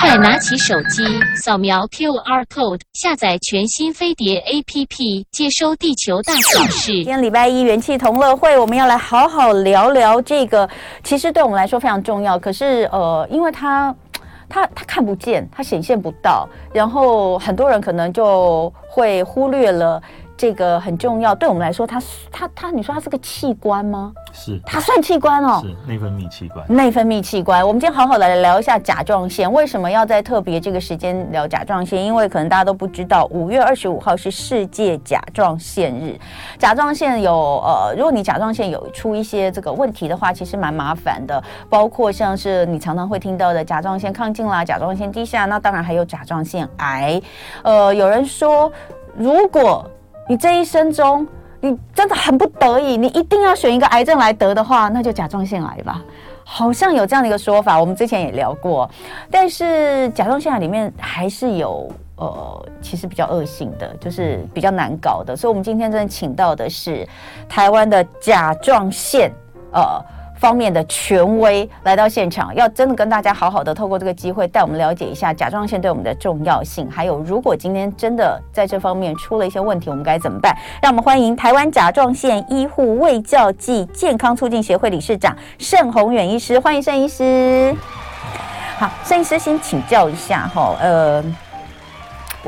快拿起手机，扫描 QR code，下载全新飞碟 APP，接收地球大小事。今天礼拜一元气同乐会，我们要来好好聊聊这个，其实对我们来说非常重要。可是呃，因为它它它看不见，它显现不到，然后很多人可能就会忽略了。这个很重要，对我们来说，它它它，你说它是个器官吗？是，它算器官哦，是内分泌器官。内分泌器官，我们今天好好来聊一下甲状腺。为什么要在特别这个时间聊甲状腺？因为可能大家都不知道，五月二十五号是世界甲状腺日。甲状腺有呃，如果你甲状腺有出一些这个问题的话，其实蛮麻烦的，包括像是你常常会听到的甲状腺亢进啦、甲状腺低下，那当然还有甲状腺癌。呃，有人说，如果你这一生中，你真的很不得已，你一定要选一个癌症来得的话，那就甲状腺癌吧。好像有这样的一个说法，我们之前也聊过。但是甲状腺癌里面还是有呃，其实比较恶性的，就是比较难搞的。所以，我们今天真的请到的是台湾的甲状腺呃。方面的权威来到现场，要真的跟大家好好的透过这个机会带我们了解一下甲状腺对我们的重要性，还有如果今天真的在这方面出了一些问题，我们该怎么办？让我们欢迎台湾甲状腺医护卫教暨健康促进协会理事长盛宏远医师，欢迎盛医师。好，盛医师先请教一下哈，呃。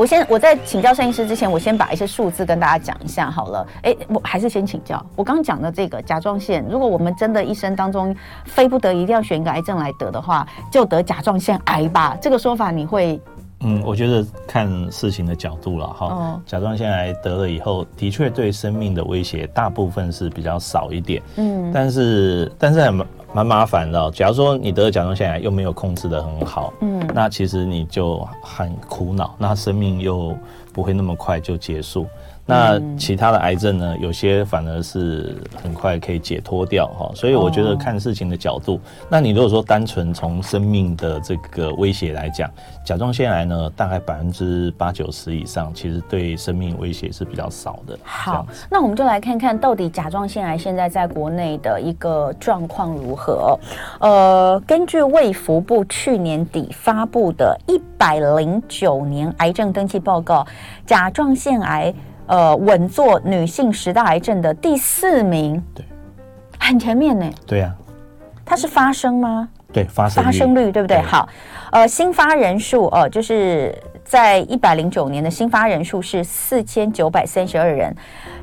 我先，我在请教摄影师之前，我先把一些数字跟大家讲一下好了。哎，我还是先请教。我刚刚讲的这个甲状腺，如果我们真的一生当中非不得已一定要选一个癌症来得的话，就得甲状腺癌吧。这个说法你会？嗯，我觉得看事情的角度了哈。哦。甲状腺癌得了以后，的确对生命的威胁大部分是比较少一点。嗯。但是，但是很。蛮麻烦的，假如说你得了甲状腺癌又没有控制得很好，嗯，那其实你就很苦恼，那生命又不会那么快就结束。那其他的癌症呢？有些反而是很快可以解脱掉哈，所以我觉得看事情的角度。哦、那你如果说单纯从生命的这个威胁来讲，甲状腺癌呢，大概百分之八九十以上，其实对生命威胁是比较少的。好，那我们就来看看到底甲状腺癌现在在国内的一个状况如何。呃，根据卫福部去年底发布的一百零九年癌症登记报告，甲状腺癌。呃，稳坐女性十大癌症的第四名，对，很前面呢。对呀、啊，它是发生吗？对，发生发生率对不对？对好，呃，新发人数呃，就是在一百零九年的新发人数是四千九百三十二人，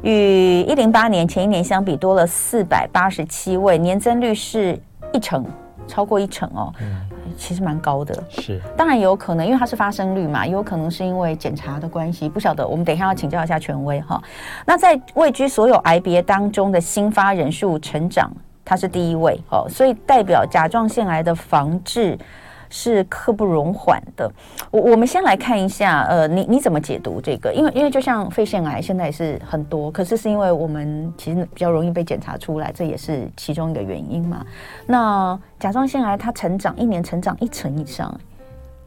与一零八年前一年相比多了四百八十七位，年增率是一成，超过一成哦。嗯其实蛮高的，是，当然也有可能，因为它是发生率嘛，也有可能是因为检查的关系，不晓得。我们等一下要请教一下权威哈。那在位居所有癌别当中的新发人数成长，它是第一位哦，所以代表甲状腺癌的防治。是刻不容缓的。我我们先来看一下，呃，你你怎么解读这个？因为因为就像肺腺癌现在也是很多，可是是因为我们其实比较容易被检查出来，这也是其中一个原因嘛。那甲状腺癌它成长一年成长一成以上。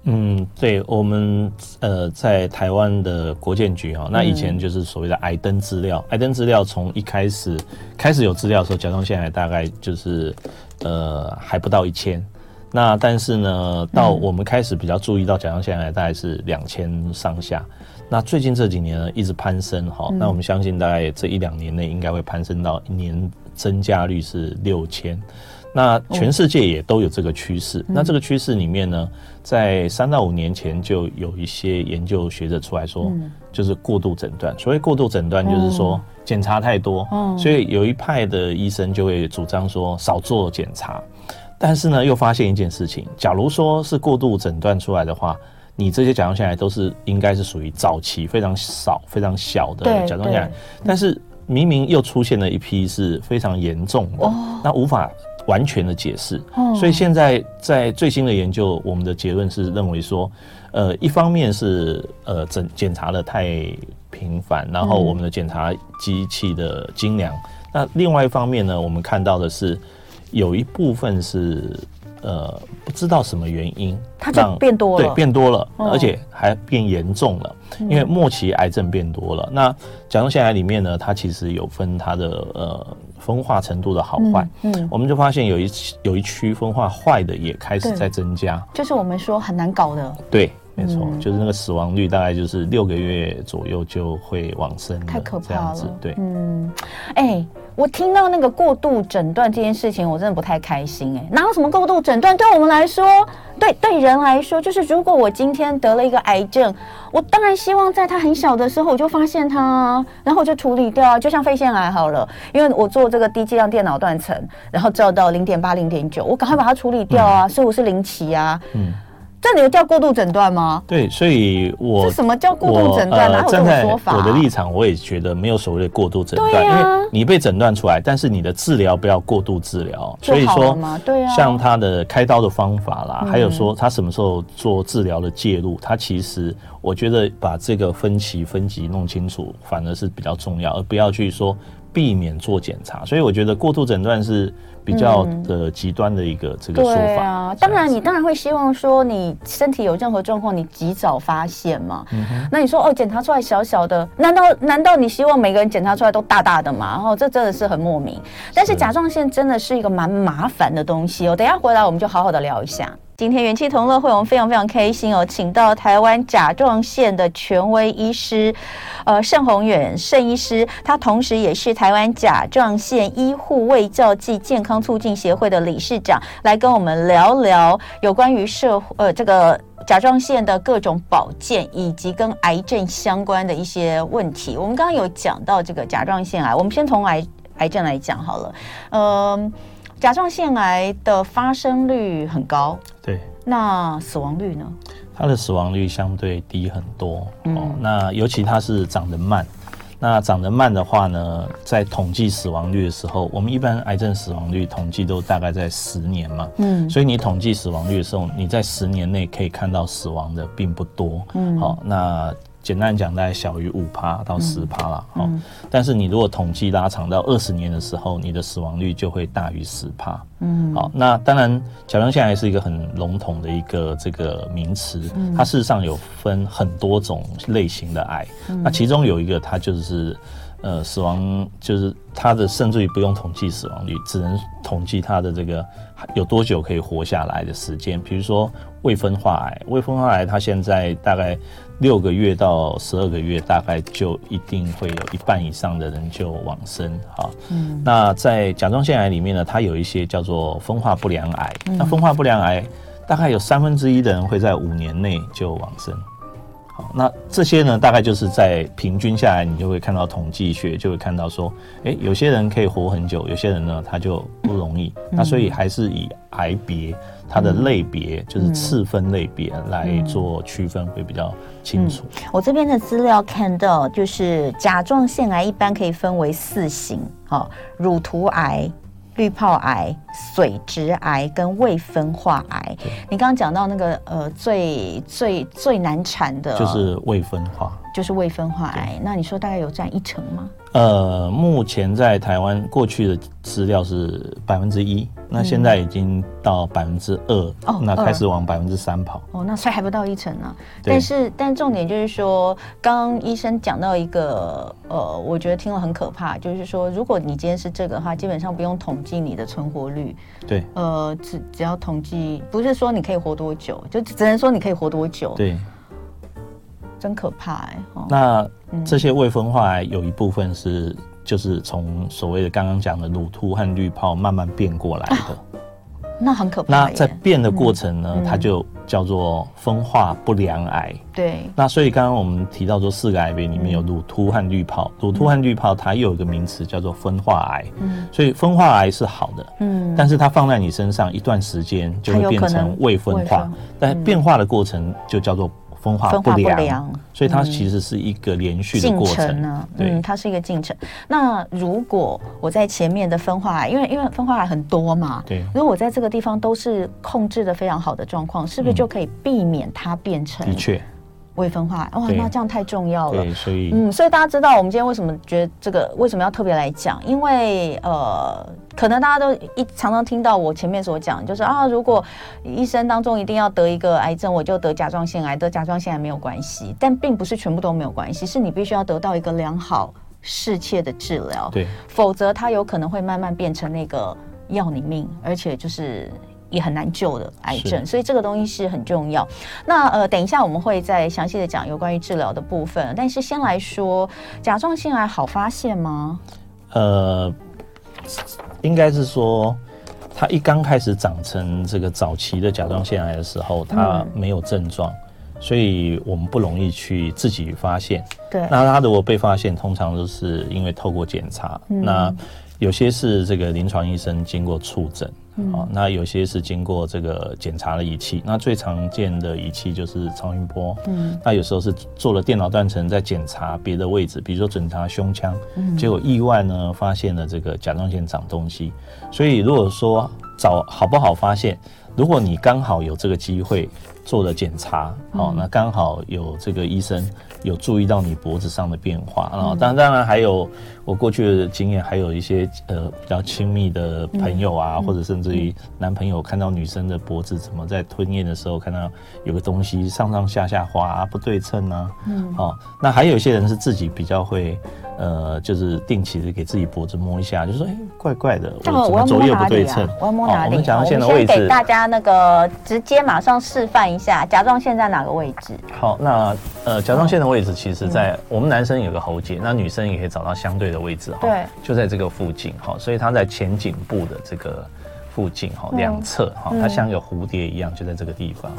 嗯，对，我们呃在台湾的国建局哈，那以前就是所谓的癌登资料，癌登资料从一开始开始有资料的时候，甲状腺癌大概就是呃还不到一千。那但是呢，到我们开始比较注意到甲状腺癌大概是两千上下。那最近这几年呢，一直攀升哈。那我们相信大概这一两年内应该会攀升到一年增加率是六千。那全世界也都有这个趋势。那这个趋势里面呢，在三到五年前就有一些研究学者出来说，就是过度诊断。所谓过度诊断，就是说检查太多，所以有一派的医生就会主张说少做检查。但是呢，又发现一件事情，假如说是过度诊断出来的话，你这些甲状腺癌都是应该是属于早期非常少、非常小的甲状腺癌，但是明明又出现了一批是非常严重的，哦、那无法完全的解释。哦、所以现在在最新的研究，我们的结论是认为说，呃，一方面是呃检检查的太频繁，然后我们的检查机器的精良，嗯、那另外一方面呢，我们看到的是。有一部分是呃不知道什么原因，它就变多了，对，变多了，哦、而且还变严重了，因为末期癌症变多了。嗯、那甲状腺癌里面呢，它其实有分它的呃分化程度的好坏，嗯，嗯。我们就发现有一有一区分化坏的也开始在增加，就是我们说很难搞的，对。没错，嗯、就是那个死亡率大概就是六个月左右就会往生，太可怕了。对，嗯，哎、欸，我听到那个过度诊断这件事情，我真的不太开心、欸。哎，哪有什么过度诊断？对我们来说，对对人来说，就是如果我今天得了一个癌症，我当然希望在他很小的时候我就发现他，然后我就处理掉啊。就像肺腺癌好了，因为我做这个低剂量电脑断层，然后照到零点八、零点九，我赶快把它处理掉啊，嗯、所以我是零期啊。嗯。这你有叫过度诊断吗？对，所以我这什么叫过度诊断？哪有这种说法？我的立场，我也觉得没有所谓的过度诊断，因为你被诊断出来，但是你的治疗不要过度治疗。所以说，对啊，像他的开刀的方法啦，还有说他什么时候做治疗的介入，他其实我觉得把这个分歧分级弄清楚，反而是比较重要，而不要去说避免做检查。所以我觉得过度诊断是。比较的极端的一个这个说法。对啊，当然你当然会希望说你身体有任何状况，你及早发现嘛。嗯。那你说哦，检查出来小小的，难道难道你希望每个人检查出来都大大的吗？然后这真的是很莫名。但是甲状腺真的是一个蛮麻烦的东西哦。等一下回来我们就好好的聊一下。今天元气同乐会，我们非常非常开心哦，请到台湾甲状腺的权威医师，呃，盛宏远盛医师，他同时也是台湾甲状腺医护卫教暨健康促进协会的理事长，来跟我们聊聊有关于社呃这个甲状腺的各种保健以及跟癌症相关的一些问题。我们刚刚有讲到这个甲状腺癌，我们先从癌癌症来讲好了，嗯、甲状腺癌的发生率很高，对。那死亡率呢？它的死亡率相对低很多，嗯、哦。那尤其它是长得慢，那长得慢的话呢，在统计死亡率的时候，我们一般癌症死亡率统计都大概在十年嘛，嗯。所以你统计死亡率的时候，你在十年内可以看到死亡的并不多，嗯。好、哦，那。简单讲，大概小于五趴到十趴了，好。但是你如果统计拉长到二十年的时候，你的死亡率就会大于十趴。嗯，好。那当然，甲状腺癌是一个很笼统的一个这个名词，它事实上有分很多种类型的癌。那其中有一个，它就是呃死亡，就是它的甚至于不用统计死亡率，只能统计它的这个有多久可以活下来的时间。比如说未分化癌，未分化癌它现在大概。六个月到十二个月，大概就一定会有一半以上的人就往生。哈，嗯，那在甲状腺癌里面呢，它有一些叫做分化不良癌。嗯、那分化不良癌大概有三分之一的人会在五年内就往生。好，那这些呢，大概就是在平均下来，你就会看到统计学就会看到说，哎，有些人可以活很久，有些人呢他就不容易。嗯、那所以还是以癌别。它的类别就是次分类别来做区分会比较清楚。我这边的资料看到，就是甲状腺癌一般可以分为四型，哦，乳突癌、滤泡癌、髓质癌跟未分化癌。你刚刚讲到那个呃最最最难产的，就是未分化，就是未分化癌。那你说大概有占一成吗？呃，目前在台湾过去的资料是百分之一，那现在已经到百分之二，哦，那开始往百分之三跑。哦，那所以还不到一成呢。对但是，但重点就是说，刚刚医生讲到一个，呃，我觉得听了很可怕，就是说，如果你今天是这个的话，基本上不用统计你的存活率。对。呃，只只要统计，不是说你可以活多久，就只能说你可以活多久。对。真可怕哎、欸！哦、那这些未分化癌有一部分是就是从所谓的刚刚讲的乳突和滤泡慢慢变过来的，啊、那很可怕。那在变的过程呢，嗯、它就叫做分化不良癌。对。那所以刚刚我们提到说四个癌别里面有乳突和滤泡，乳突和滤泡它又有一个名词叫做分化癌。嗯。所以分化癌是好的。嗯。但是它放在你身上一段时间就会变成未分化，分但变化的过程就叫做。分化不良，所以它其实是一个连续的过程呢。嗯，它是一个进程。那如果我在前面的分化癌，因为因为分化癌很多嘛，对。如果我在这个地方都是控制的非常好的状况，是不是就可以避免它变成？的确，未分化，哇，那这样太重要了。对，所以嗯，所以大家知道我们今天为什么觉得这个为什么要特别来讲？因为呃，可能大家都一常常听到我前面所讲，就是啊，如果一生当中一定要得一个癌症，我就得甲状腺癌，得甲状腺癌没有关系，但并不是全部都没有关系，是你必须要得到一个良好适切的治疗，对，否则它有可能会慢慢变成那个要你命，而且就是。也很难救的癌症，所以这个东西是很重要。那呃，等一下我们会再详细的讲有关于治疗的部分。但是先来说，甲状腺癌好发现吗？呃，应该是说，它一刚开始长成这个早期的甲状腺癌的时候，它没有症状，嗯、所以我们不容易去自己发现。对。那它如果被发现，通常都是因为透过检查。嗯、那有些是这个临床医生经过触诊。哦，那有些是经过这个检查的仪器，那最常见的仪器就是超音波。嗯，那有时候是做了电脑断层，在检查别的位置，比如说检查胸腔，嗯，结果意外呢发现了这个甲状腺长东西。所以如果说早好不好发现，如果你刚好有这个机会做了检查，好，那刚好有这个医生。有注意到你脖子上的变化。啊，当然当然还有我过去的经验，还有一些呃比较亲密的朋友啊，嗯、或者甚至于男朋友看到女生的脖子怎么在吞咽的时候看到有个东西上上下下滑啊，不对称啊，嗯，哦，那还有一些人是自己比较会。呃，就是定期的给自己脖子摸一下，就说哎，怪怪的，我怎么左右不对称？我要摸哪里？我们甲状腺的位置，先给大家那个直接马上示范一下，甲状腺在哪个位置？好，那呃，甲状腺的位置其实在我们男生有个喉结，那女生也可以找到相对的位置哈，对，就在这个附近哈，所以它在前颈部的这个附近哈，两侧哈，它像一个蝴蝶一样，就在这个地方。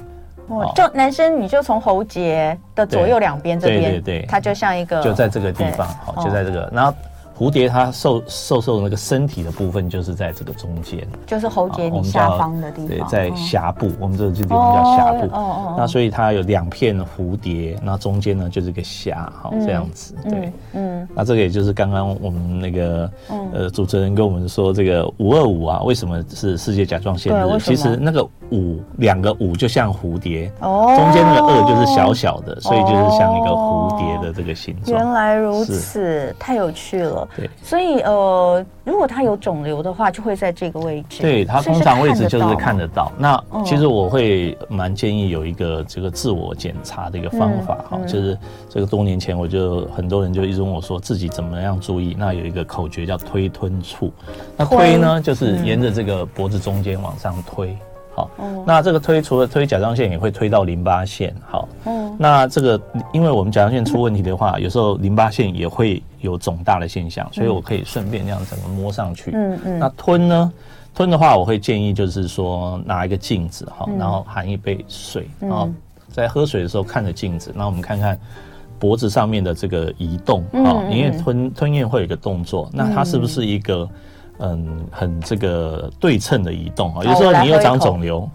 就男生，你就从喉结的左右两边这边，对对对，它就像一个，就在这个地方，好，就在这个，然后。蝴蝶它瘦瘦瘦的那个身体的部分，就是在这个中间，就是喉结你下方的地方，对，在峡部，我们这个地方叫峡部。哦哦，那所以它有两片蝴蝶，那中间呢就是个峡，好这样子，对，嗯，那这个也就是刚刚我们那个呃主持人跟我们说，这个五二五啊，为什么是世界甲状腺日？其实那个五两个五就像蝴蝶，哦，中间那个二就是小小的，所以就是像一个蝴蝶的这个形状。原来如此，太有趣了。对，所以呃，如果它有肿瘤的话，就会在这个位置。对，它通常位置就是看得到。那其实我会蛮建议有一个这个自我检查的一个方法哈，嗯嗯、就是这个多年前我就很多人就一直问我说自己怎么样注意。那有一个口诀叫推吞处，那推呢就是沿着这个脖子中间往上推。好，那这个推除了推甲状腺，也会推到淋巴腺。好，嗯，那这个因为我们甲状腺出问题的话，有时候淋巴腺也会有肿大的现象，所以我可以顺便这样整个摸上去。嗯嗯。那吞呢？吞的话，我会建议就是说拿一个镜子哈，然后含一杯水，然后在喝水的时候看着镜子，那我们看看脖子上面的这个移动啊，因为吞吞咽会有一个动作，那它是不是一个？嗯，很这个对称的移动啊，有时候你又长肿瘤，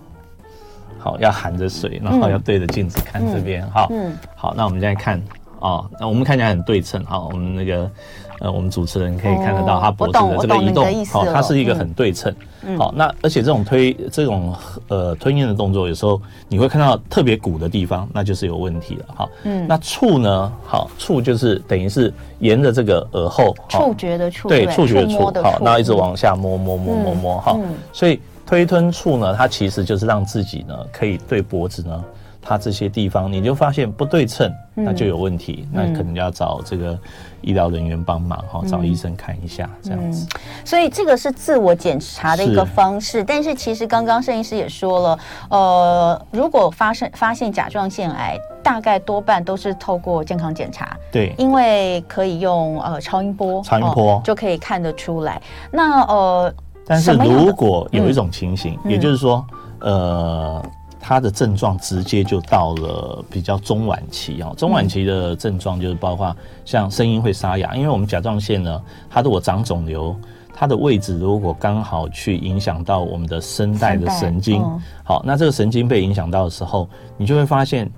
好，要含着水，然后要对着镜子看这边，好，好，那我们现在看啊，那我们看起来很对称，好，我们那个呃，我们主持人可以看得到他脖子的这个移动，好，它是一个很对称。好，那而且这种推这种呃吞咽的动作，有时候你会看到特别鼓的地方，那就是有问题了。好，嗯，那触呢？好，触就是等于是沿着这个耳后，触觉的触，对，触觉的触。好，那一直往下摸摸摸摸摸。哈，所以推吞触呢，它其实就是让自己呢可以对脖子呢。它这些地方你就发现不对称，那就有问题，嗯、那可能要找这个医疗人员帮忙哈，嗯、找医生看一下这样子、嗯。所以这个是自我检查的一个方式，是但是其实刚刚摄影师也说了，呃，如果发生发现甲状腺癌，大概多半都是透过健康检查，对，因为可以用呃超音波，超音波、呃、就可以看得出来。那呃，但是如果有一种情形，嗯、也就是说，呃。它的症状直接就到了比较中晚期啊，中晚期的症状就是包括像声音会沙哑，因为我们甲状腺呢，它如果长肿瘤，它的位置如果刚好去影响到我们的声带的神经，好，那这个神经被影响到的时候，你就会发现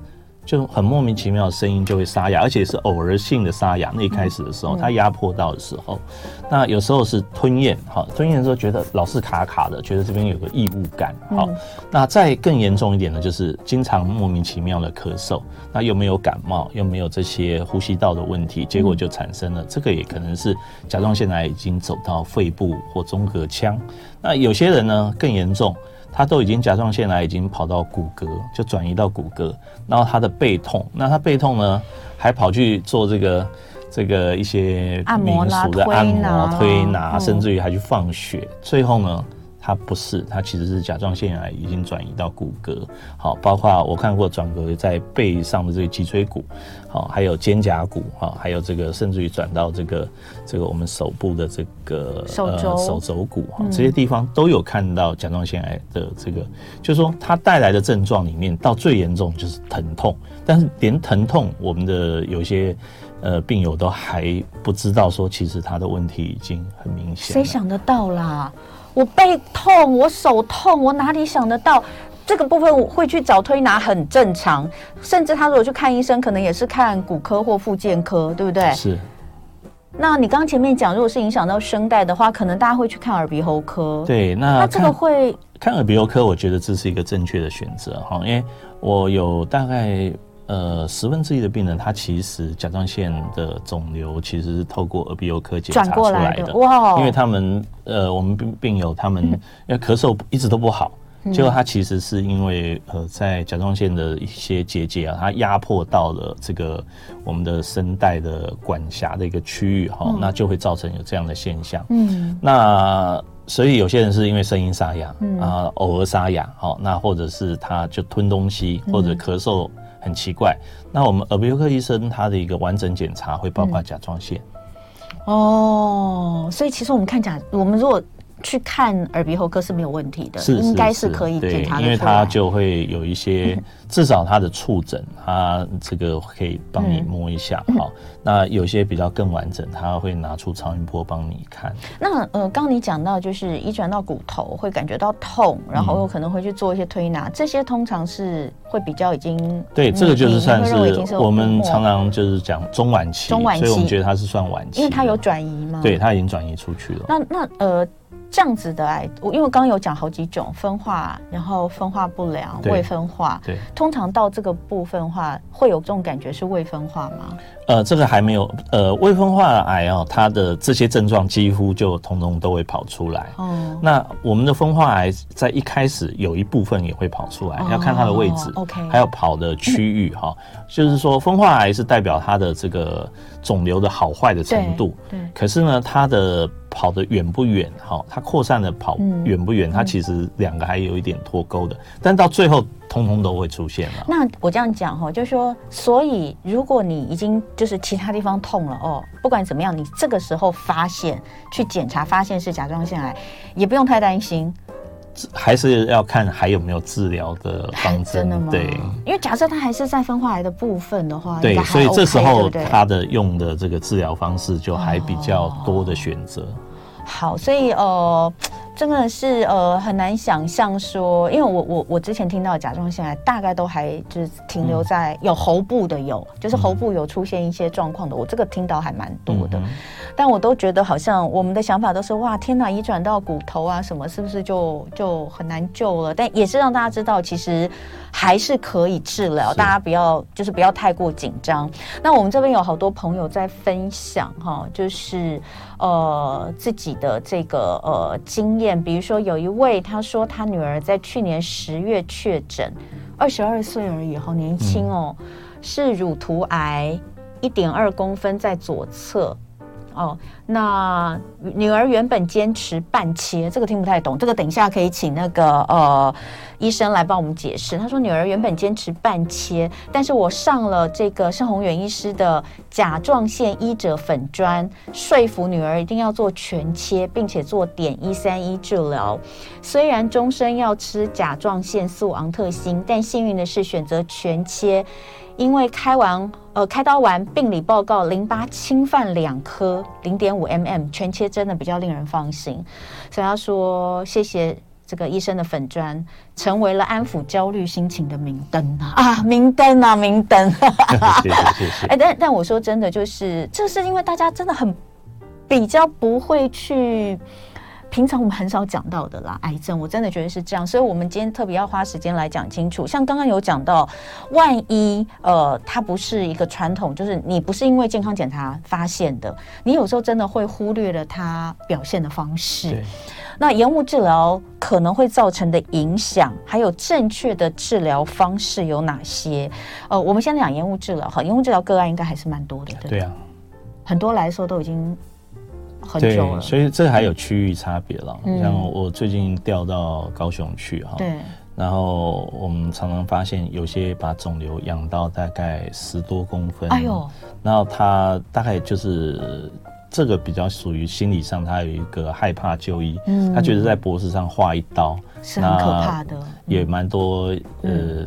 就很莫名其妙的声音就会沙哑，而且是偶尔性的沙哑。那一开始的时候，它压迫到的时候，那有时候是吞咽，哈，吞咽的时候觉得老是卡卡的，觉得这边有个异物感，好。那再更严重一点呢，就是经常莫名其妙的咳嗽，那又没有感冒，又没有这些呼吸道的问题，结果就产生了这个也可能是甲状腺癌已经走到肺部或中隔腔。那有些人呢更严重。他都已经甲状腺癌已经跑到骨骼，就转移到骨骼，然后他的背痛，那他背痛呢，还跑去做这个这个一些民俗的按摩、推拿，甚至于还去放血，最后呢。它不是，它其实是甲状腺癌已经转移到骨骼，好，包括我看过转移在背上的这个脊椎骨，好，还有肩胛骨，哈，还有这个甚至于转到这个这个我们手部的这个手肘、呃、手肘骨，哈，这些地方都有看到甲状腺癌的这个，就是说它带来的症状里面，到最严重就是疼痛，但是连疼痛，我们的有些呃病友都还不知道说，其实他的问题已经很明显，谁想得到啦？我背痛，我手痛，我哪里想得到这个部分我会去找推拿很正常，甚至他如果去看医生，可能也是看骨科或复健科，对不对？是。那你刚刚前面讲，如果是影响到声带的话，可能大家会去看耳鼻喉科。对，那那这个会看耳鼻喉科，我觉得这是一个正确的选择哈，因为我有大概。呃，十分之一的病人，他其实甲状腺的肿瘤其实是透过耳鼻喉科检查出来的。哇！因为他们呃，我们病病友他们因为咳嗽一直都不好，结果他其实是因为呃，在甲状腺的一些结节啊，它压迫到了这个我们的声带的管辖的一个区域哈，那就会造成有这样的现象。嗯，那所以有些人是因为声音沙哑啊，偶尔沙哑，好，那或者是他就吞东西或者咳嗽。很奇怪，那我们耳鼻喉科医生他的一个完整检查会包括甲状腺。嗯。哦，所以其实我们看甲，我们如果。去看耳鼻喉科是没有问题的，是应该是可以检查的，因为他就会有一些，至少他的触诊，他这个可以帮你摸一下，好、嗯。那有些比较更完整，他会拿出超音波帮你看。那呃，刚刚你讲到就是移转到骨头会感觉到痛，然后有可能会去做一些推拿，嗯、这些通常是会比较已经对，这个就是算是我们常常就是讲中晚期，中晚期，所以我们觉得它是算晚期，因为它有转移吗？对，它已经转移出去了。那那呃。这样子的癌，我因为刚刚有讲好几种分化，然后分化不良、未分化，对，通常到这个部分的话，会有这种感觉是未分化吗？呃，这个还没有，呃，未分化癌哦，它的这些症状几乎就通通都会跑出来。哦，那我们的分化癌在一开始有一部分也会跑出来，要看它的位置，OK，还有跑的区域哈，就是说分化癌是代表它的这个肿瘤的好坏的程度，对，可是呢，它的跑得远不远？哈，它扩散的跑远不远？它其实两个还有一点脱钩的，但到最后通通都会出现了。那我这样讲哈，就是说，所以如果你已经就是其他地方痛了哦，不管怎么样，你这个时候发现去检查，发现是甲状腺癌，也不用太担心。还是要看还有没有治疗的方针。对，因为假设它还是在分化癌的部分的话，对，所以这时候它的用的这个治疗方式就还比较多的选择。好，所以呃，真的是呃很难想象说，因为我我我之前听到甲状腺癌大概都还就是停留在有喉部的有，就是喉部有出现一些状况的，我这个听到还蛮多的，但我都觉得好像我们的想法都是哇天哪，移转到骨头啊什么是不是就就很难救了？但也是让大家知道其实。还是可以治疗，大家不要就是不要太过紧张。那我们这边有好多朋友在分享哈，就是呃自己的这个呃经验，比如说有一位他说他女儿在去年十月确诊，二十二岁而已，好年轻哦，嗯、是乳头癌，一点二公分在左侧。哦，那女儿原本坚持半切，这个听不太懂，这个等一下可以请那个呃医生来帮我们解释。他说女儿原本坚持半切，但是我上了这个盛宏远医师的甲状腺医者粉专，说服女儿一定要做全切，并且做碘一三一治疗。虽然终身要吃甲状腺素昂特辛，但幸运的是选择全切。因为开完呃开刀完病理报告淋巴侵犯两颗零点五 mm 全切真的比较令人放心，所以他说谢谢这个医生的粉专成为了安抚焦虑心情的明灯啊啊，明灯啊，明灯！谢谢谢谢。哎，但但我说真的，就是这是因为大家真的很比较不会去。平常我们很少讲到的啦，癌症，我真的觉得是这样，所以我们今天特别要花时间来讲清楚。像刚刚有讲到，万一呃，它不是一个传统，就是你不是因为健康检查发现的，你有时候真的会忽略了它表现的方式。那延误治疗可能会造成的影响，还有正确的治疗方式有哪些？呃，我们先讲延误治疗哈，延误治疗个案应该还是蛮多的，对，对啊，很多来说都已经。对，所以这还有区域差别了。嗯、像我最近调到高雄去哈，对，然后我们常常发现有些把肿瘤养到大概十多公分，哎呦，然后他大概就是这个比较属于心理上，他有一个害怕就医，嗯，他觉得在脖子上划一刀是很可怕的，也蛮多、嗯、呃。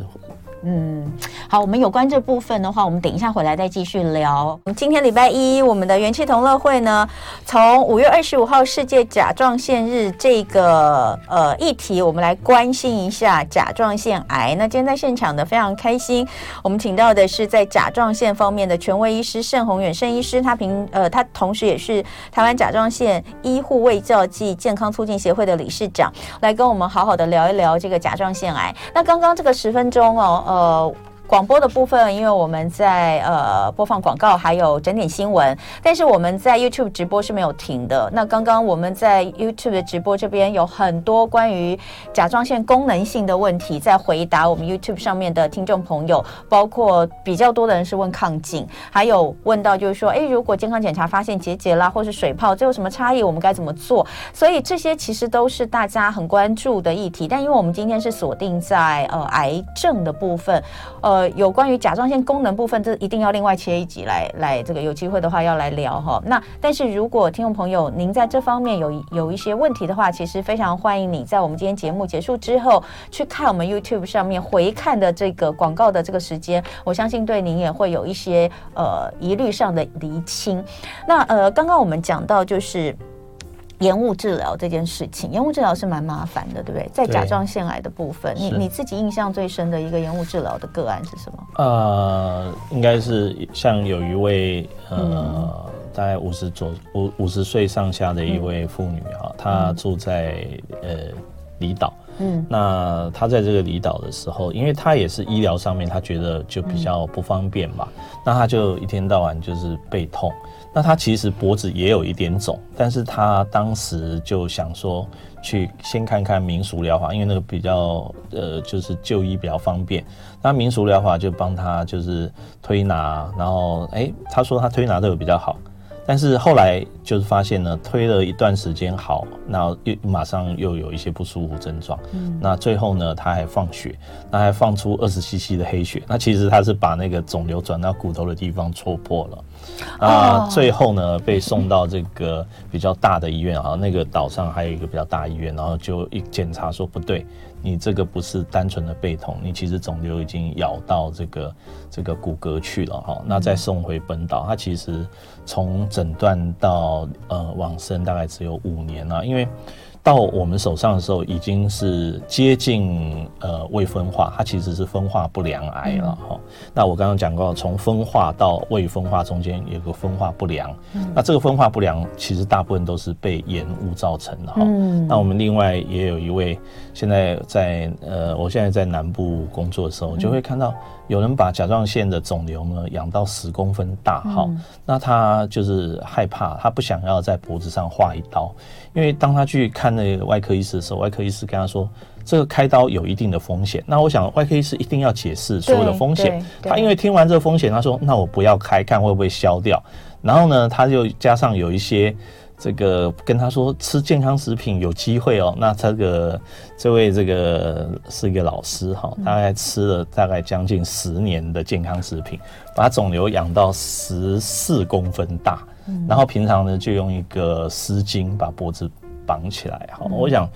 嗯，好，我们有关这部分的话，我们等一下回来再继续聊。今天礼拜一，我们的元气同乐会呢，从五月二十五号世界甲状腺日这个呃议题，我们来关心一下甲状腺癌。那今天在现场的非常开心，我们请到的是在甲状腺方面的权威医师盛宏远盛医师，他平呃他同时也是台湾甲状腺医护卫教暨健康促进协会的理事长，来跟我们好好的聊一聊这个甲状腺癌。那刚刚这个十分钟哦。呃广播的部分，因为我们在呃播放广告，还有整点新闻，但是我们在 YouTube 直播是没有停的。那刚刚我们在 YouTube 的直播这边有很多关于甲状腺功能性的问题，在回答我们 YouTube 上面的听众朋友，包括比较多的人是问亢进，还有问到就是说，哎，如果健康检查发现结节啦，或是水泡，这有什么差异？我们该怎么做？所以这些其实都是大家很关注的议题。但因为我们今天是锁定在呃癌症的部分，呃。有关于甲状腺功能部分，这一定要另外切一集来来，这个有机会的话要来聊哈。那但是如果听众朋友您在这方面有有一些问题的话，其实非常欢迎你在我们今天节目结束之后去看我们 YouTube 上面回看的这个广告的这个时间，我相信对您也会有一些呃疑虑上的厘清。那呃，刚刚我们讲到就是。延误治疗这件事情，延误治疗是蛮麻烦的，对不对？在甲状腺癌的部分，你你自己印象最深的一个延误治疗的个案是什么？呃，应该是像有一位呃，嗯、大概五十左五五十岁上下的一位妇女哈，嗯、她住在呃离岛。嗯，那她在这个离岛的时候，因为她也是医疗上面，她觉得就比较不方便嘛，嗯、那她就一天到晚就是背痛。那他其实脖子也有一点肿，但是他当时就想说去先看看民俗疗法，因为那个比较呃就是就医比较方便。那民俗疗法就帮他就是推拿，然后哎、他说他推拿这个比较好。但是后来就是发现呢，推了一段时间好，那又马上又有一些不舒服症状。嗯，那最后呢，他还放血，那还放出二十 cc 的黑血。那其实他是把那个肿瘤转到骨头的地方戳破了。啊，最后呢，被送到这个比较大的医院啊，那个岛上还有一个比较大医院，然后就一检查说不对。你这个不是单纯的背痛，你其实肿瘤已经咬到这个这个骨骼去了哈。那再送回本岛，他其实从诊断到呃往生大概只有五年了，因为。到我们手上的时候，已经是接近呃未分化，它其实是分化不良癌了哈。嗯、那我刚刚讲过，从分化到未分化中间有个分化不良，嗯、那这个分化不良其实大部分都是被延误造成的哈。嗯、那我们另外也有一位，现在在呃，我现在在南部工作的时候，就会看到有人把甲状腺的肿瘤呢养到十公分大哈。嗯、那他就是害怕，他不想要在脖子上划一刀。因为当他去看那个外科医师的时候，外科医师跟他说，这个开刀有一定的风险。那我想外科医师一定要解释所有的风险。他因为听完这个风险，他说，那我不要开，看会不会消掉。然后呢，他就加上有一些这个跟他说吃健康食品有机会哦。那这个这位这个是一个老师哈，大概吃了大概将近十年的健康食品，把肿瘤养到十四公分大。然后平常呢，就用一个丝巾把脖子绑起来。好，我想，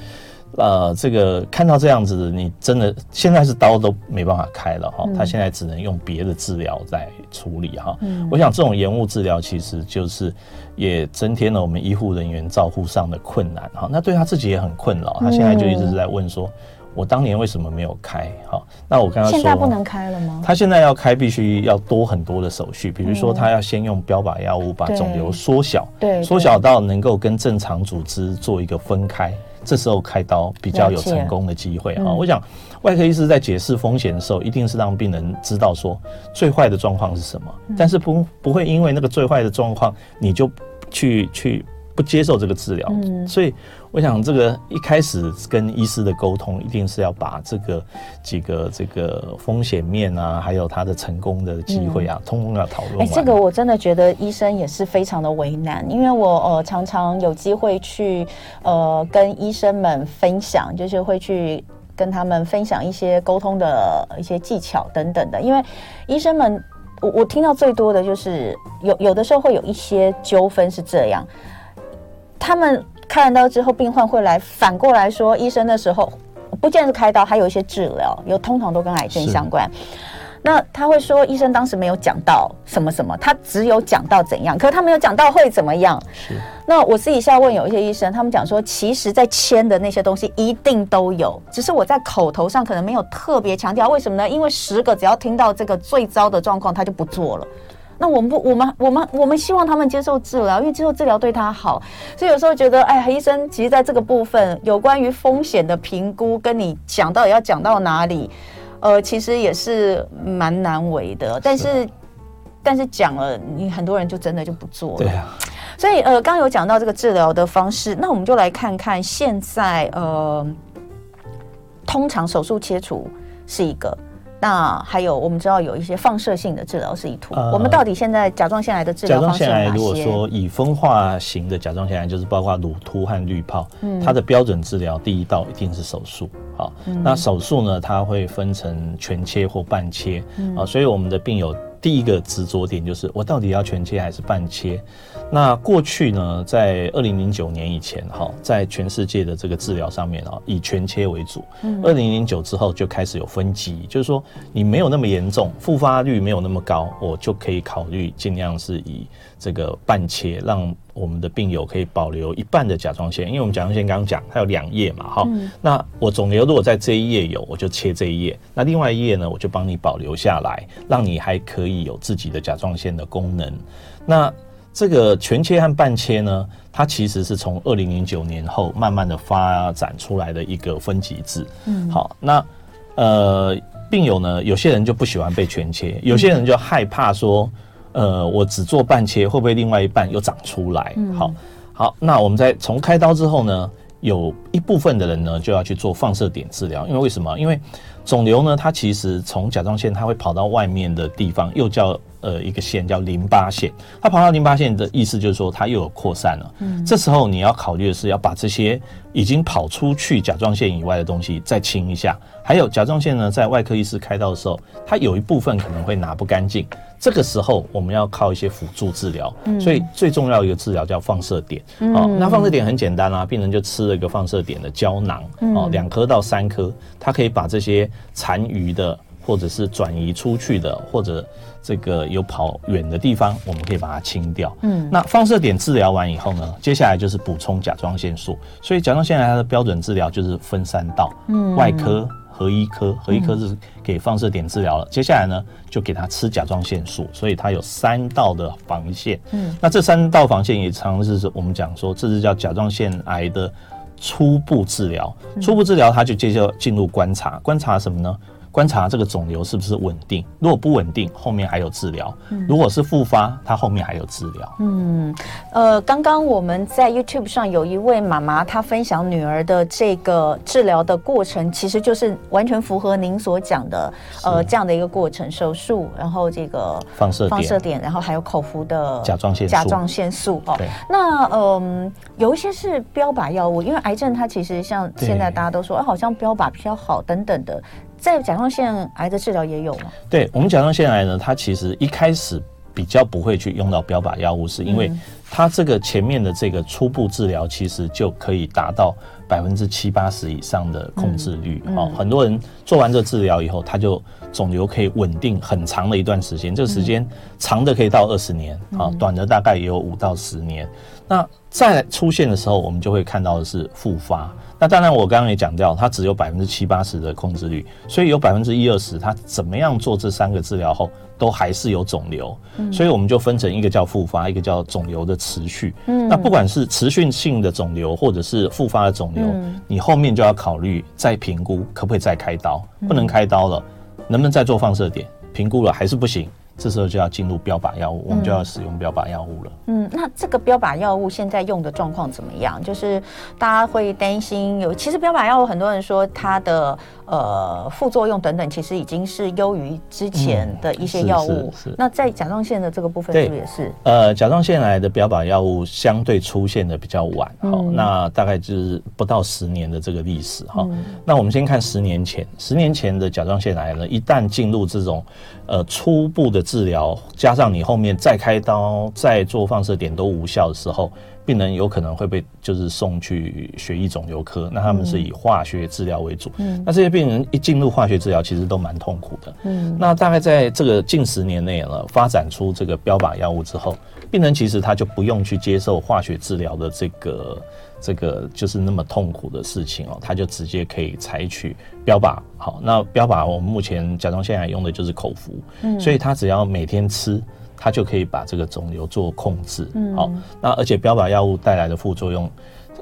呃，这个看到这样子，你真的现在是刀都没办法开了哈，他现在只能用别的治疗在处理哈。嗯，我想这种延误治疗其实就是也增添了我们医护人员照护上的困难哈。那对他自己也很困扰，他现在就一直是在问说。我当年为什么没有开？哈，那我跟他说，现在不能开了吗？他现在要开，必须要多很多的手续，比如说他要先用标靶药物把肿瘤缩小，对，缩小到能够跟正常组织做一个分开，这时候开刀比较有成功的机会啊。我想，外科医师在解释风险的时候，一定是让病人知道说最坏的状况是什么，但是不不会因为那个最坏的状况你就去去。不接受这个治疗，嗯，所以我想这个一开始跟医师的沟通，一定是要把这个几个这个风险面啊，还有他的成功的机会啊，通通要讨论。哎，这个我真的觉得医生也是非常的为难，因为我呃常常有机会去呃跟医生们分享，就是会去跟他们分享一些沟通的一些技巧等等的，因为医生们我我听到最多的就是有有的时候会有一些纠纷是这样。他们开完刀之后，病患会来反过来说，医生的时候不见得是开刀，还有一些治疗，有通常都跟癌症相关。那他会说，医生当时没有讲到什么什么，他只有讲到怎样，可是他没有讲到会怎么样。是。那我私底下问有一些医生，他们讲说，其实在签的那些东西一定都有，只是我在口头上可能没有特别强调。为什么呢？因为十个只要听到这个最糟的状况，他就不做了。那我们不，我们我们我们希望他们接受治疗，因为接受治疗对他好。所以有时候觉得，哎，医生其实在这个部分有关于风险的评估，跟你讲到底要讲到哪里，呃，其实也是蛮难为的。但是，是但是讲了，你很多人就真的就不做了。对啊。所以，呃，刚刚有讲到这个治疗的方式，那我们就来看看现在，呃，通常手术切除是一个。那还有，我们知道有一些放射性的治疗是以图。呃、我们到底现在甲状腺癌的治疗？甲状腺癌如果说以分化型的甲状腺癌，就是包括乳突和滤泡，嗯，它的标准治疗第一道一定是手术。好，嗯、那手术呢，它会分成全切或半切。啊、嗯，所以我们的病友第一个执着点就是，我到底要全切还是半切？那过去呢，在二零零九年以前，哈，在全世界的这个治疗上面啊，以全切为主。二零零九之后就开始有分级，就是说你没有那么严重，复发率没有那么高，我就可以考虑尽量是以这个半切，让我们的病友可以保留一半的甲状腺，因为我们甲状腺刚刚讲它有两页嘛，哈。那我肿瘤如果在这一页有，我就切这一页，那另外一页呢，我就帮你保留下来，让你还可以有自己的甲状腺的功能。那这个全切和半切呢，它其实是从二零零九年后慢慢的发展出来的一个分级制。嗯，好，那呃，病友呢，有些人就不喜欢被全切，有些人就害怕说，呃，我只做半切，会不会另外一半又长出来？嗯，好，好，那我们在从开刀之后呢，有一部分的人呢就要去做放射点治疗，因为为什么？因为肿瘤呢，它其实从甲状腺，它会跑到外面的地方，又叫。呃，一个线叫淋巴线，它跑到淋巴线的意思就是说它又有扩散了。嗯，这时候你要考虑的是要把这些已经跑出去甲状腺以外的东西再清一下。还有甲状腺呢，在外科医师开刀的时候，它有一部分可能会拿不干净，这个时候我们要靠一些辅助治疗。嗯，所以最重要一个治疗叫放射点。嗯，哦，那放射点很简单啊，病人就吃了一个放射点的胶囊，哦，两颗到三颗，它可以把这些残余的。或者是转移出去的，或者这个有跑远的地方，我们可以把它清掉。嗯，那放射点治疗完以后呢，接下来就是补充甲状腺素。所以甲状腺癌它的标准治疗就是分三道，嗯，外科、核医科，核医科是给放射点治疗了。嗯、接下来呢，就给他吃甲状腺素，所以它有三道的防线。嗯，那这三道防线也常常是我们讲说，这是叫甲状腺癌的初步治疗。初步治疗，它就接着进入观察，观察什么呢？观察这个肿瘤是不是稳定，如果不稳定，后面还有治疗；如果是复发，它后面还有治疗。嗯，呃，刚刚我们在 YouTube 上有一位妈妈，她分享女儿的这个治疗的过程，其实就是完全符合您所讲的，呃，这样的一个过程：手术，然后这个放射放射点，然后还有口服的甲状腺甲状腺素。哦，那嗯，有一些是标靶药物，因为癌症它其实像现在大家都说，啊，好像标靶比较好等等的。在甲状腺癌的治疗也有吗？对，我们甲状腺癌呢，它其实一开始比较不会去用到标靶药物，是因为它这个前面的这个初步治疗其实就可以达到百分之七八十以上的控制率。哦，很多人做完这治疗以后，他就肿瘤可以稳定很长的一段时间，这个时间长的可以到二十年，啊，短的大概也有五到十年。那再出现的时候，我们就会看到的是复发。那当然，我刚刚也讲掉，它只有百分之七八十的控制率，所以有百分之一二十，它怎么样做这三个治疗后，都还是有肿瘤。所以我们就分成一个叫复发，一个叫肿瘤的持续。那不管是持续性的肿瘤，或者是复发的肿瘤，你后面就要考虑再评估可不可以再开刀，不能开刀了，能不能再做放射点？评估了还是不行。这时候就要进入标靶药物，我们就要使用标靶药物了。嗯，那这个标靶药物现在用的状况怎么样？就是大家会担心有，其实标靶药物很多人说它的呃副作用等等，其实已经是优于之前的一些药物。是。那在甲状腺的这个部分是不是也是？呃，甲状腺癌的标靶药物相对出现的比较晚，好，那大概就是不到十年的这个历史哈。那我们先看十年前，十年前的甲状腺癌呢，一旦进入这种呃初步的治疗加上你后面再开刀、再做放射点都无效的时候，病人有可能会被就是送去血液肿瘤科。那他们是以化学治疗为主。嗯，那这些病人一进入化学治疗，其实都蛮痛苦的。嗯，那大概在这个近十年内呢，发展出这个标靶药物之后，病人其实他就不用去接受化学治疗的这个。这个就是那么痛苦的事情哦，他就直接可以采取标靶。好，那标靶我们目前甲状腺癌用的就是口服，嗯，所以他只要每天吃，他就可以把这个肿瘤做控制。嗯，好，那而且标靶药物带来的副作用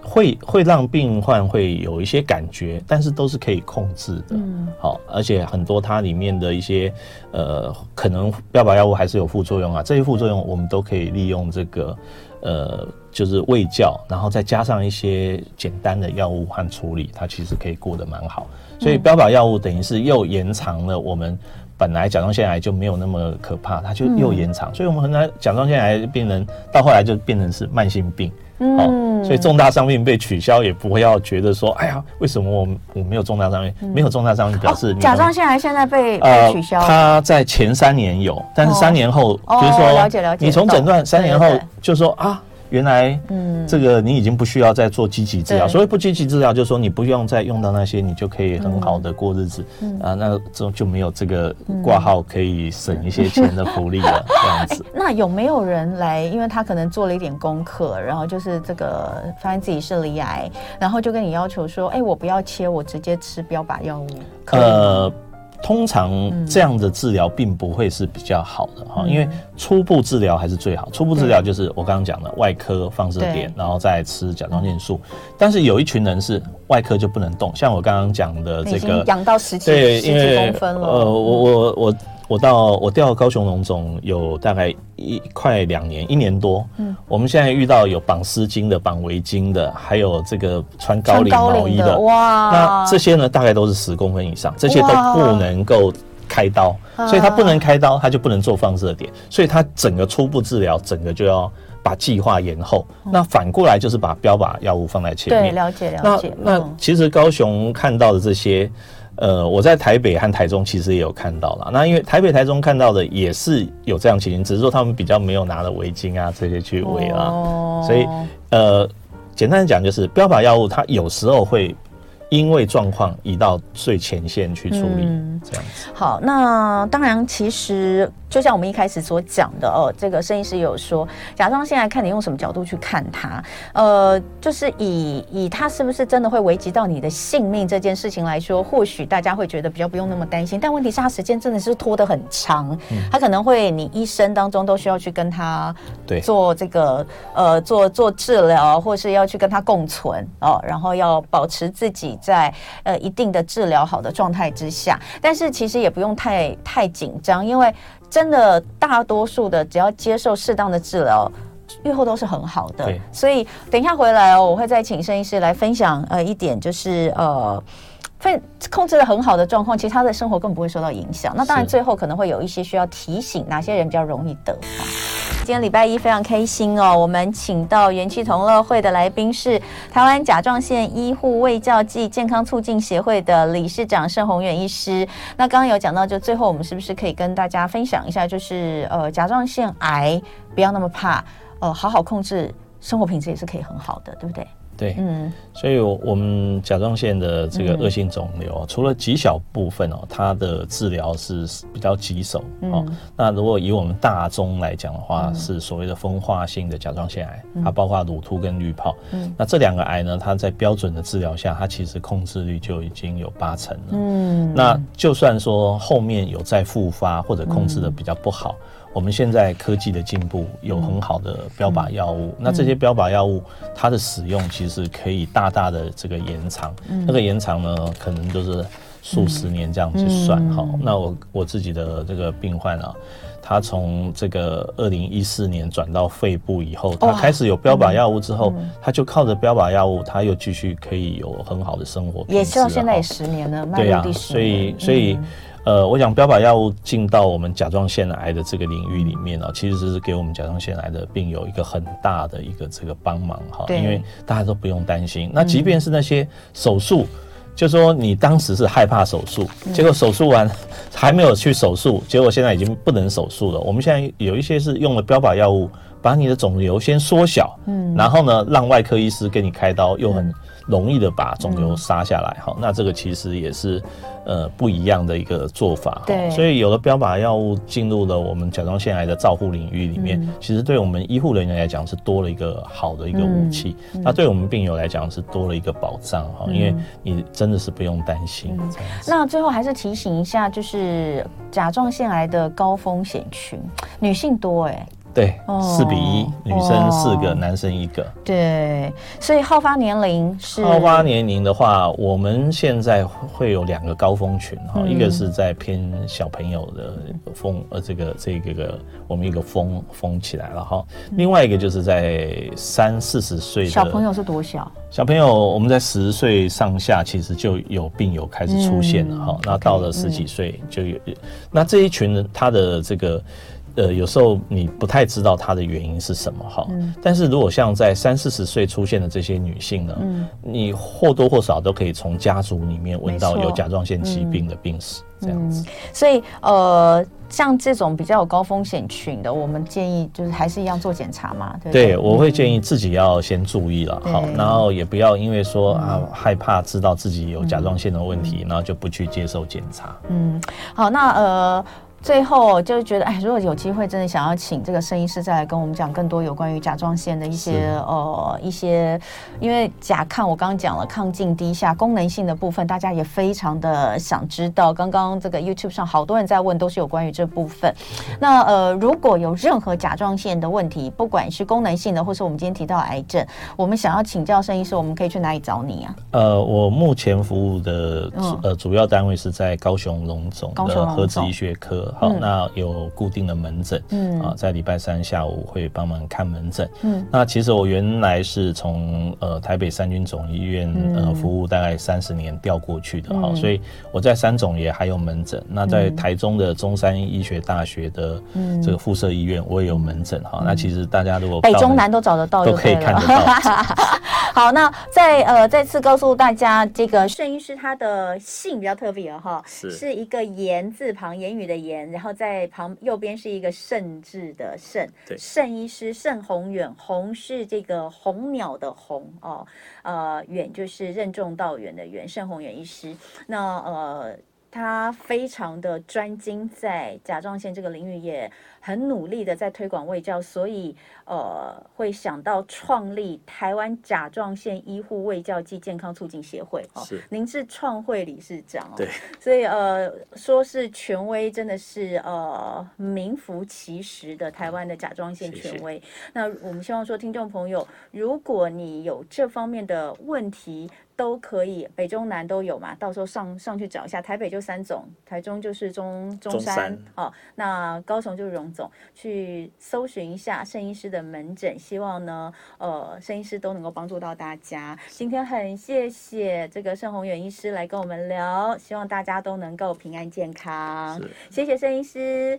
会会让病患会有一些感觉，但是都是可以控制的。嗯，好，而且很多它里面的一些呃，可能标靶药物还是有副作用啊，这些副作用我们都可以利用这个呃。就是胃教，然后再加上一些简单的药物和处理，它其实可以过得蛮好。所以标靶药物等于是又延长了我们本来甲状腺癌就没有那么可怕，它就又延长。所以我们很多甲状腺癌病人到后来就变成是慢性病。嗯，所以重大伤病被取消也不会要觉得说，哎呀，为什么我我没有重大伤病？没有重大伤病表示甲状腺癌现在被被取消。它在前三年有，但是三年后就是说，了解了解，你从诊断三年后就说啊。原来，嗯，这个你已经不需要再做积极治疗。所谓不积极治疗，就是说你不用再用到那些，你就可以很好的过日子。嗯啊，那这就没有这个挂号可以省一些钱的福利了。这样子。那有没有人来？因为他可能做了一点功课，然后就是这个发现自己是离癌，然后就跟你要求说：“哎，我不要切，我直接吃标靶药物。”呃。通常这样的治疗并不会是比较好的哈，因为初步治疗还是最好。初步治疗就是我刚刚讲的外科放射点，然后再吃甲状腺素。但是有一群人是外科就不能动，像我刚刚讲的这个，养到十几对，因为呃，我我我。我到我调高雄农总有大概一快两年一年多，嗯，我们现在遇到有绑丝巾的、绑围巾的，还有这个穿高领毛衣的，哇，那这些呢大概都是十公分以上，这些都不能够开刀，所以他不能开刀，他就不能做放射点，所以他整个初步治疗整个就要把计划延后。那反过来就是把标靶药物放在前面，对，了解了解。那那其实高雄看到的这些。呃，我在台北和台中其实也有看到了。那因为台北、台中看到的也是有这样情形，只是说他们比较没有拿着围巾啊这些去围啊。哦、所以呃，简单的讲就是标靶药物它有时候会。因为状况移到最前线去处理，嗯、这样子。好，那当然，其实就像我们一开始所讲的哦，这个摄影师有说，甲状腺癌看你用什么角度去看他，呃，就是以以他是不是真的会危及到你的性命这件事情来说，或许大家会觉得比较不用那么担心。但问题是，他时间真的是拖得很长，他可能会你一生当中都需要去跟他对做这个呃做做治疗，或是要去跟他共存哦，然后要保持自己。在呃一定的治疗好的状态之下，但是其实也不用太太紧张，因为真的大多数的只要接受适当的治疗，愈后都是很好的。对所以等一下回来哦，我会再请申医师来分享呃一点，就是呃。控制的很好的状况，其实他的生活根本不会受到影响。那当然，最后可能会有一些需要提醒，哪些人比较容易得。今天礼拜一非常开心哦，我们请到元气同乐会的来宾是台湾甲状腺医护卫教暨健康促进协会的理事长盛宏远医师。那刚刚有讲到，就最后我们是不是可以跟大家分享一下，就是呃甲状腺癌不要那么怕，呃好好控制，生活品质也是可以很好的，对不对？对，嗯，所以我们甲状腺的这个恶性肿瘤，嗯、除了极小部分哦，它的治疗是比较棘手哦。嗯、那如果以我们大宗来讲的话，嗯、是所谓的风化性的甲状腺癌，它包括乳突跟滤泡。嗯，那这两个癌呢，它在标准的治疗下，它其实控制率就已经有八成了。嗯，那就算说后面有再复发或者控制的比较不好。嗯我们现在科技的进步有很好的标靶药物，嗯、那这些标靶药物它的使用其实可以大大的这个延长，嗯、那个延长呢，可能就是数十年这样去算哈。嗯、那我我自己的这个病患啊，他从这个二零一四年转到肺部以后，他开始有标靶药物之后，嗯、他就靠着标靶药物，他又继续可以有很好的生活。也到现在也十年了，对呀、啊，所以所以。嗯呃，我想标靶药物进到我们甲状腺癌的这个领域里面呢，其实是给我们甲状腺癌的病友一个很大的一个这个帮忙哈，因为大家都不用担心。那即便是那些手术，就说你当时是害怕手术，结果手术完 还没有去手术，结果现在已经不能手术了。我们现在有一些是用了标靶药物，把你的肿瘤先缩小，嗯，然后呢，让外科医师给你开刀，又很容易的把肿瘤杀下来，哈，那这个其实也是。呃，不一样的一个做法，对，所以有了标靶药物进入了我们甲状腺癌的照护领域里面，嗯、其实对我们医护人员来讲是多了一个好的一个武器，那对我们病友来讲是多了一个保障哈，嗯、因为你真的是不用担心。嗯、那最后还是提醒一下，就是甲状腺癌的高风险群，女性多哎、欸。对，四比一，女生四个，男生一个。对，所以好发年龄是好发年龄的话，我们现在会有两个高峰群哈，一个是在偏小朋友的封呃这个这个个我们一个封封起来了哈，另外一个就是在三四十岁的小朋友是多小？小朋友我们在十岁上下其实就有病友开始出现了哈，那到了十几岁就有，那这一群人他的这个。呃，有时候你不太知道它的原因是什么哈，嗯、但是如果像在三四十岁出现的这些女性呢，嗯、你或多或少都可以从家族里面闻到有甲状腺疾病的病史，嗯、这样子。所以呃，像这种比较有高风险群的，我们建议就是还是一样做检查嘛，对，对，对，我会建议自己要先注意了，好、嗯，然后也不要因为说啊害怕知道自己有甲状腺的问题，嗯、然后就不去接受检查。嗯，好，那呃。最后就是觉得，哎，如果有机会，真的想要请这个盛医师再来跟我们讲更多有关于甲状腺的一些呃一些，因为甲亢我刚刚讲了亢进低下功能性的部分，大家也非常的想知道。刚刚这个 YouTube 上好多人在问，都是有关于这部分。那呃，如果有任何甲状腺的问题，不管是功能性的，或是我们今天提到癌症，我们想要请教盛医师，我们可以去哪里找你啊？呃，我目前服务的呃主要单位是在高雄龙总的核子医学科。好，嗯、那有固定的门诊，嗯。啊，在礼拜三下午会帮忙看门诊，嗯，那其实我原来是从呃台北三军总医院、嗯、呃服务大概三十年调过去的哈，嗯、所以我在三总也还有门诊，那在台中的中山医学大学的这个附设医院我也有门诊哈，嗯、那其实大家如果北中南都找得到，都可以看得到。好，那再呃再次告诉大家，这个盛医师他的姓比较特别哈，是。是一个言字旁，言语的言。然后在旁右边是一个盛字的盛，对，盛医师盛宏远，宏是这个红鸟的红哦，呃，远就是任重道远的远，盛宏远医师。那呃，他非常的专精在甲状腺这个领域也。很努力的在推广卫教，所以呃会想到创立台湾甲状腺医护卫教暨健康促进协会。哦，是，您是创会理事长哦。对，所以呃说是权威，真的是呃名副其实的台湾的甲状腺权威。那我们希望说，听众朋友，如果你有这方面的问题，都可以北中南都有嘛，到时候上上去找一下。台北就三种，台中就是中中山，中山哦，那高雄就是荣总，去搜寻一下圣医师的门诊，希望呢，呃，圣医师都能够帮助到大家。今天很谢谢这个盛宏远医师来跟我们聊，希望大家都能够平安健康。谢谢盛医师。